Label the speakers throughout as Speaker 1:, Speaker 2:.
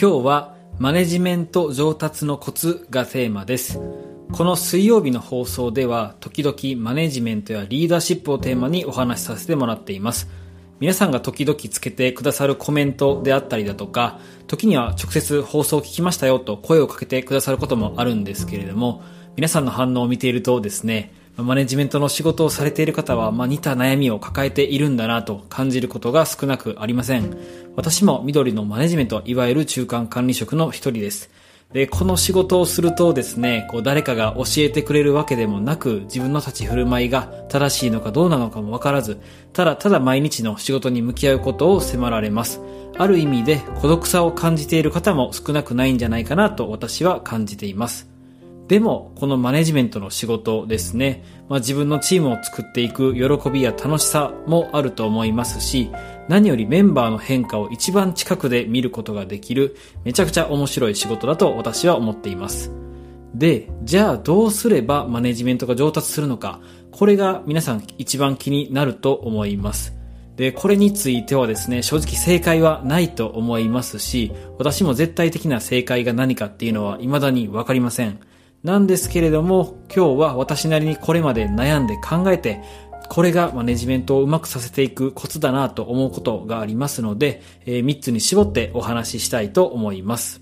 Speaker 1: 今日はマネジメント上達のコツがテーマです。この水曜日の放送では時々マネジメントやリーダーシップをテーマにお話しさせてもらっています。皆さんが時々つけてくださるコメントであったりだとか、時には直接放送を聞きましたよと声をかけてくださることもあるんですけれども、皆さんの反応を見ているとですね、マネジメントの仕事をされている方は、まあ、似た悩みを抱えているんだなと感じることが少なくありません。私も緑のマネジメント、いわゆる中間管理職の一人です。で、この仕事をするとですね、こう誰かが教えてくれるわけでもなく、自分の立ち振る舞いが正しいのかどうなのかもわからず、ただただ毎日の仕事に向き合うことを迫られます。ある意味で孤独さを感じている方も少なくないんじゃないかなと私は感じています。でも、このマネジメントの仕事ですね、まあ、自分のチームを作っていく喜びや楽しさもあると思いますし、何よりメンバーの変化を一番近くで見ることができる、めちゃくちゃ面白い仕事だと私は思っています。で、じゃあどうすればマネジメントが上達するのか、これが皆さん一番気になると思います。で、これについてはですね、正直正解はないと思いますし、私も絶対的な正解が何かっていうのは未だにわかりません。なんですけれども、今日は私なりにこれまで悩んで考えて、これがマネジメントをうまくさせていくコツだなと思うことがありますので、えー3つに絞ってお話ししたいと思います。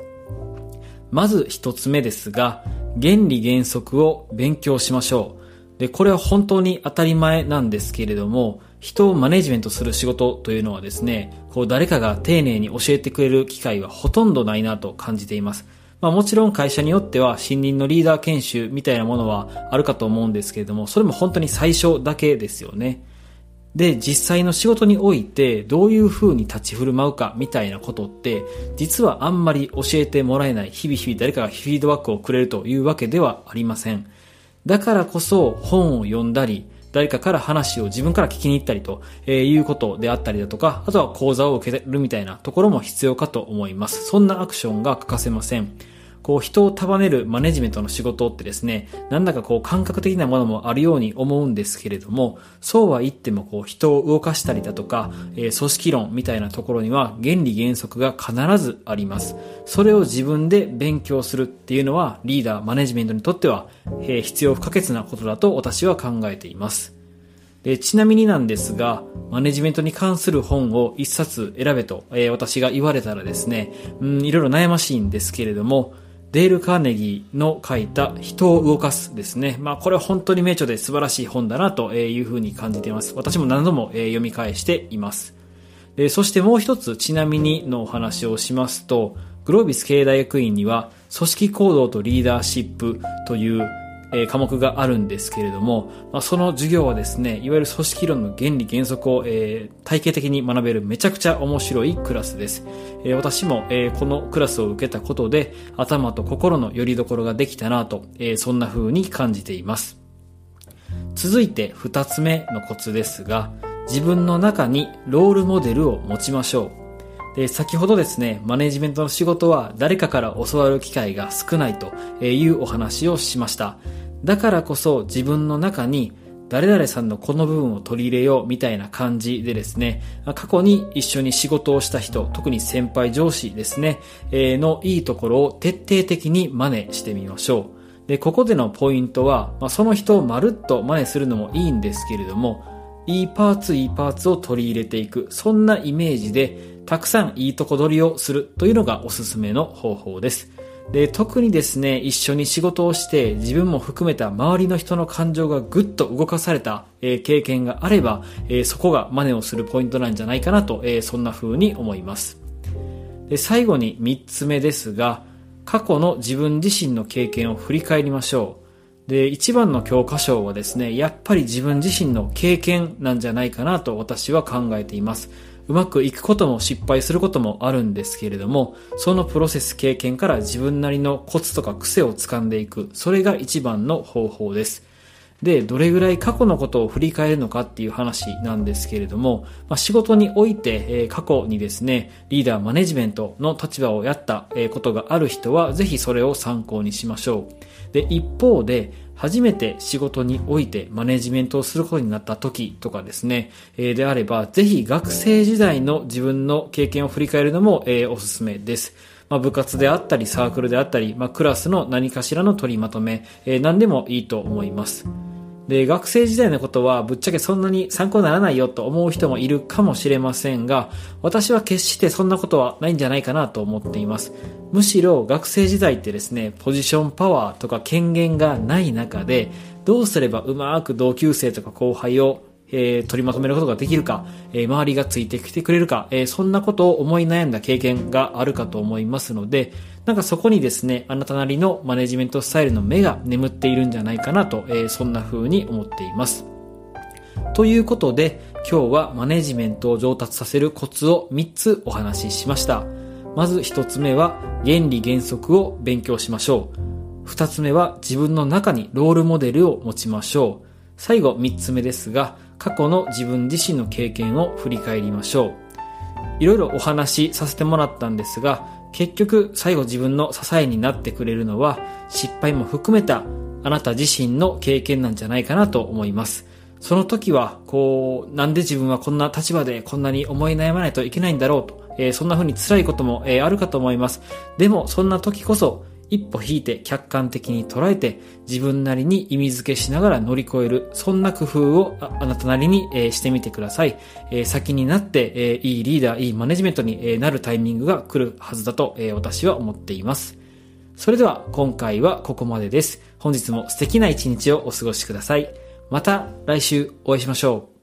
Speaker 1: まず一つ目ですが、原理原則を勉強しましょう。で、これは本当に当たり前なんですけれども、人をマネジメントする仕事というのはですね、こう誰かが丁寧に教えてくれる機会はほとんどないなと感じています。まあもちろん会社によっては新任のリーダー研修みたいなものはあるかと思うんですけれども、それも本当に最初だけですよね。で、実際の仕事においてどういう風に立ち振る舞うかみたいなことって、実はあんまり教えてもらえない、日々日々誰かがフィードバックをくれるというわけではありません。だからこそ本を読んだり、誰かから話を自分から聞きに行ったりということであったりだとか、あとは講座を受けるみたいなところも必要かと思います。そんなアクションが欠かせません。こう人を束ねるマネジメントの仕事ってですね、なんだかこう感覚的なものもあるように思うんですけれども、そうは言ってもこう人を動かしたりだとか、えー組織論みたいなところには原理原則が必ずあります。それを自分で勉強するっていうのはリーダー、マネジメントにとっては、えー必要不可欠なことだと私は考えています。でちなみになんですが、マネジメントに関する本を一冊選べと、えー私が言われたらですね、うん、いろいろ悩ましいんですけれども、デール・カーネギーの書いた人を動かすですね。まあこれは本当に名著で素晴らしい本だなというふうに感じています。私も何度も読み返しています。でそしてもう一つちなみにのお話をしますと、グロービス経営大学院には組織行動とリーダーシップというえ科目があるんですけれども、まあ、その授業はですね、いわゆる組織論の原理原則を、えー体系的に学べるめちゃくちゃ面白いクラスです。えー私も、えーこのクラスを受けたことで、頭と心の拠り所ができたなと、えそんな風に感じています。続いて二つ目のコツですが、自分の中にロールモデルを持ちましょう。で、先ほどですね、マネジメントの仕事は誰かから教わる機会が少ないというお話をしました。だからこそ自分の中に誰々さんのこの部分を取り入れようみたいな感じでですね、過去に一緒に仕事をした人、特に先輩上司ですね、のいいところを徹底的に真似してみましょう。で、ここでのポイントは、その人をまるっと真似するのもいいんですけれども、いいパーツいいパーツを取り入れていく、そんなイメージで、たくさんいいとこ取りをするというのがおすすめの方法です。で、特にですね、一緒に仕事をして自分も含めた周りの人の感情がぐっと動かされた、えー経験があれば、えーそこが真似をするポイントなんじゃないかなと、えーそんな風に思います。で、最後に三つ目ですが、過去の自分自身の経験を振り返りましょう。で、一番の教科書はですね、やっぱり自分自身の経験なんじゃないかなと私は考えています。うまくいくことも失敗することもあるんですけれども、そのプロセス経験から自分なりのコツとか癖を掴んでいく、それが一番の方法です。で、どれぐらい過去のことを振り返るのかっていう話なんですけれども、まあ、仕事において、えー過去にですね、リーダーマネジメントの立場をやった、えーことがある人は、ぜひそれを参考にしましょう。で、一方で、初めて仕事においてマネジメントをすることになった時とかですね、えーであれば、ぜひ学生時代の自分の経験を振り返るのも、えーおすすめです。まあ、部活であったり、サークルであったり、まあ、クラスの何かしらの取りまとめ、えー、何でもいいと思います。で、学生時代のことはぶっちゃけそんなに参考にならないよと思う人もいるかもしれませんが、私は決してそんなことはないんじゃないかなと思っています。むしろ学生時代ってですね、ポジションパワーとか権限がない中で、どうすればうまく同級生とか後輩をえー、取りまとめることができるか、えー、周りがついてきてくれるか、えー、そんなことを思い悩んだ経験があるかと思いますので、なんかそこにですね、あなたなりのマネジメントスタイルの目が眠っているんじゃないかなと、えそんな風に思っています。ということで、今日はマネジメントを上達させるコツを3つお話ししました。まず1つ目は、原理原則を勉強しましょう。2つ目は、自分の中にロールモデルを持ちましょう。最後3つ目ですが、過去の自分自身の経験を振り返りましょう。いろいろお話しさせてもらったんですが、結局最後自分の支えになってくれるのは失敗も含めたあなた自身の経験なんじゃないかなと思います。その時は、こう、なんで自分はこんな立場でこんなに思い悩まないといけないんだろうと、えー、そんな風に辛いことも、えー、あるかと思います。でも、そんな時こそ、一歩引いて客観的に捉えて自分なりに意味付けしながら乗り越える、そんな工夫をあなたなりに、えー、してみてください。えー、先になって、えー、いいリーダー、いいマネジメントに、えなるタイミングが来るはずだと、え私は思っています。それでは今回はここまでです。本日も素敵な一日をお過ごしください。また来週お会いしましょう。